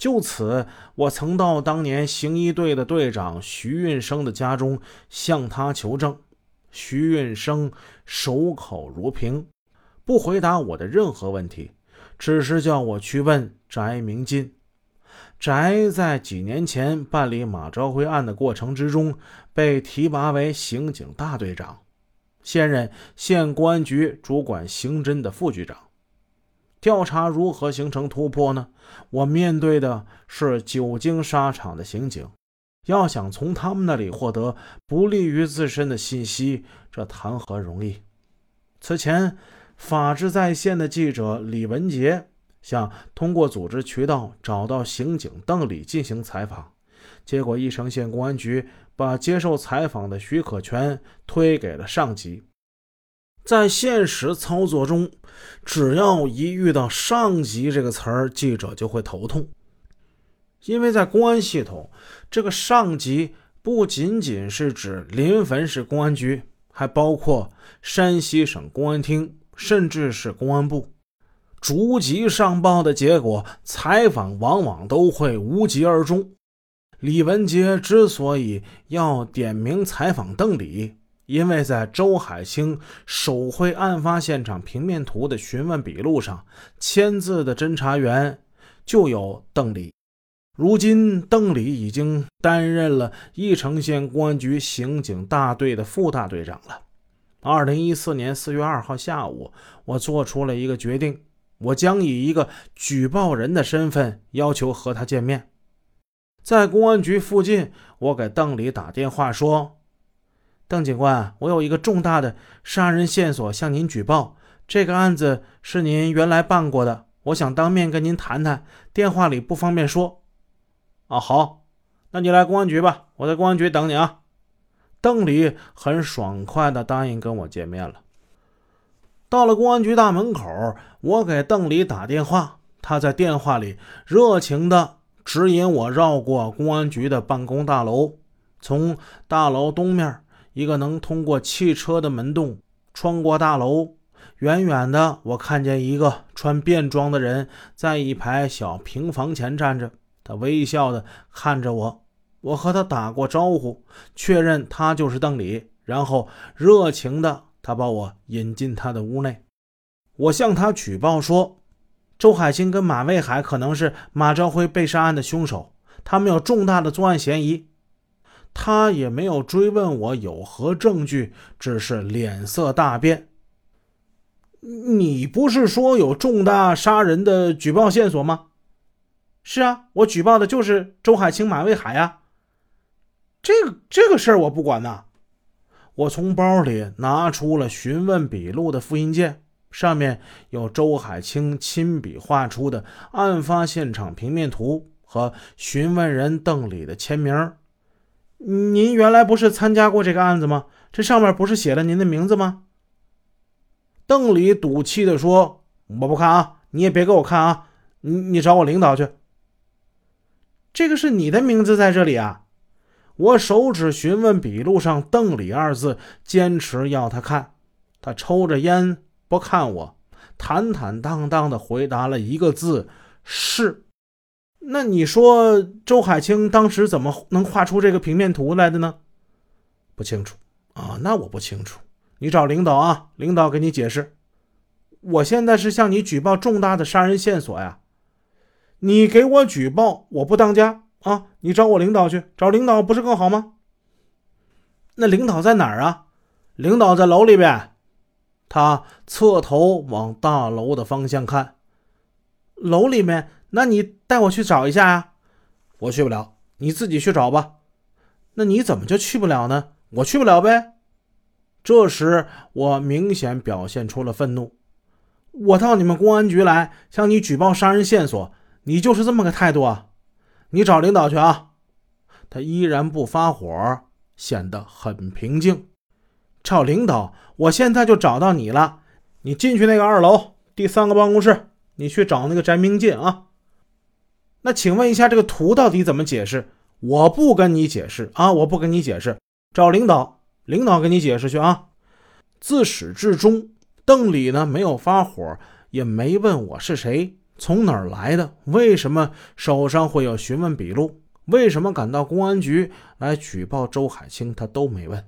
就此，我曾到当年行医队的队长徐运生的家中向他求证。徐运生守口如瓶，不回答我的任何问题，只是叫我去问翟明进。翟在几年前办理马昭辉案的过程之中，被提拔为刑警大队长，现任县公安局主管刑侦的副局长。调查如何形成突破呢？我面对的是久经沙场的刑警。要想从他们那里获得不利于自身的信息，这谈何容易？此前，法治在线的记者李文杰想通过组织渠道找到刑警邓李进行采访，结果义城县公安局把接受采访的许可权推给了上级。在现实操作中，只要一遇到“上级”这个词儿，记者就会头痛。因为在公安系统，这个上级不仅仅是指临汾市公安局，还包括山西省公安厅，甚至是公安部。逐级上报的结果，采访往往都会无疾而终。李文杰之所以要点名采访邓李，因为在周海清手绘案发现场平面图的询问笔录上，签字的侦查员就有邓李。如今，邓李已经担任了义城县公安局刑警大队的副大队长了。二零一四年四月二号下午，我做出了一个决定，我将以一个举报人的身份要求和他见面。在公安局附近，我给邓李打电话说：“邓警官，我有一个重大的杀人线索向您举报，这个案子是您原来办过的，我想当面跟您谈谈，电话里不方便说。”啊，好，那你来公安局吧，我在公安局等你啊。邓李很爽快地答应跟我见面了。到了公安局大门口，我给邓李打电话，他在电话里热情地指引我绕过公安局的办公大楼，从大楼东面一个能通过汽车的门洞穿过大楼。远远的，我看见一个穿便装的人在一排小平房前站着。他微笑的看着我，我和他打过招呼，确认他就是邓李，然后热情的他把我引进他的屋内。我向他举报说，周海清跟马卫海可能是马昭辉被杀案的凶手，他们有重大的作案嫌疑。他也没有追问我有何证据，只是脸色大变。你不是说有重大杀人的举报线索吗？是啊，我举报的就是周海清、马卫海呀。这个这个事儿我不管呐。我从包里拿出了询问笔录的复印件，上面有周海清亲笔画出的案发现场平面图和询问人邓李的签名。您原来不是参加过这个案子吗？这上面不是写了您的名字吗？邓里赌气地说：“我不看啊，你也别给我看啊，你你找我领导去。”这个是你的名字在这里啊！我手指询问笔录上“邓李”二字，坚持要他看。他抽着烟不看我，坦坦荡荡地回答了一个字：“是。”那你说周海清当时怎么能画出这个平面图来的呢？不清楚啊，那我不清楚。你找领导啊，领导给你解释。我现在是向你举报重大的杀人线索呀。你给我举报，我不当家啊！你找我领导去，找领导不是更好吗？那领导在哪儿啊？领导在楼里边。他侧头往大楼的方向看。楼里面？那你带我去找一下呀？我去不了，你自己去找吧。那你怎么就去不了呢？我去不了呗。这时我明显表现出了愤怒。我到你们公安局来向你举报杀人线索。你就是这么个态度啊？你找领导去啊！他依然不发火，显得很平静。找领导，我现在就找到你了。你进去那个二楼第三个办公室，你去找那个翟明进啊。那请问一下，这个图到底怎么解释？我不跟你解释啊！我不跟你解释，找领导，领导给你解释去啊！自始至终，邓李呢没有发火，也没问我是谁。从哪儿来的？为什么手上会有询问笔录？为什么赶到公安局来举报周海清？他都没问。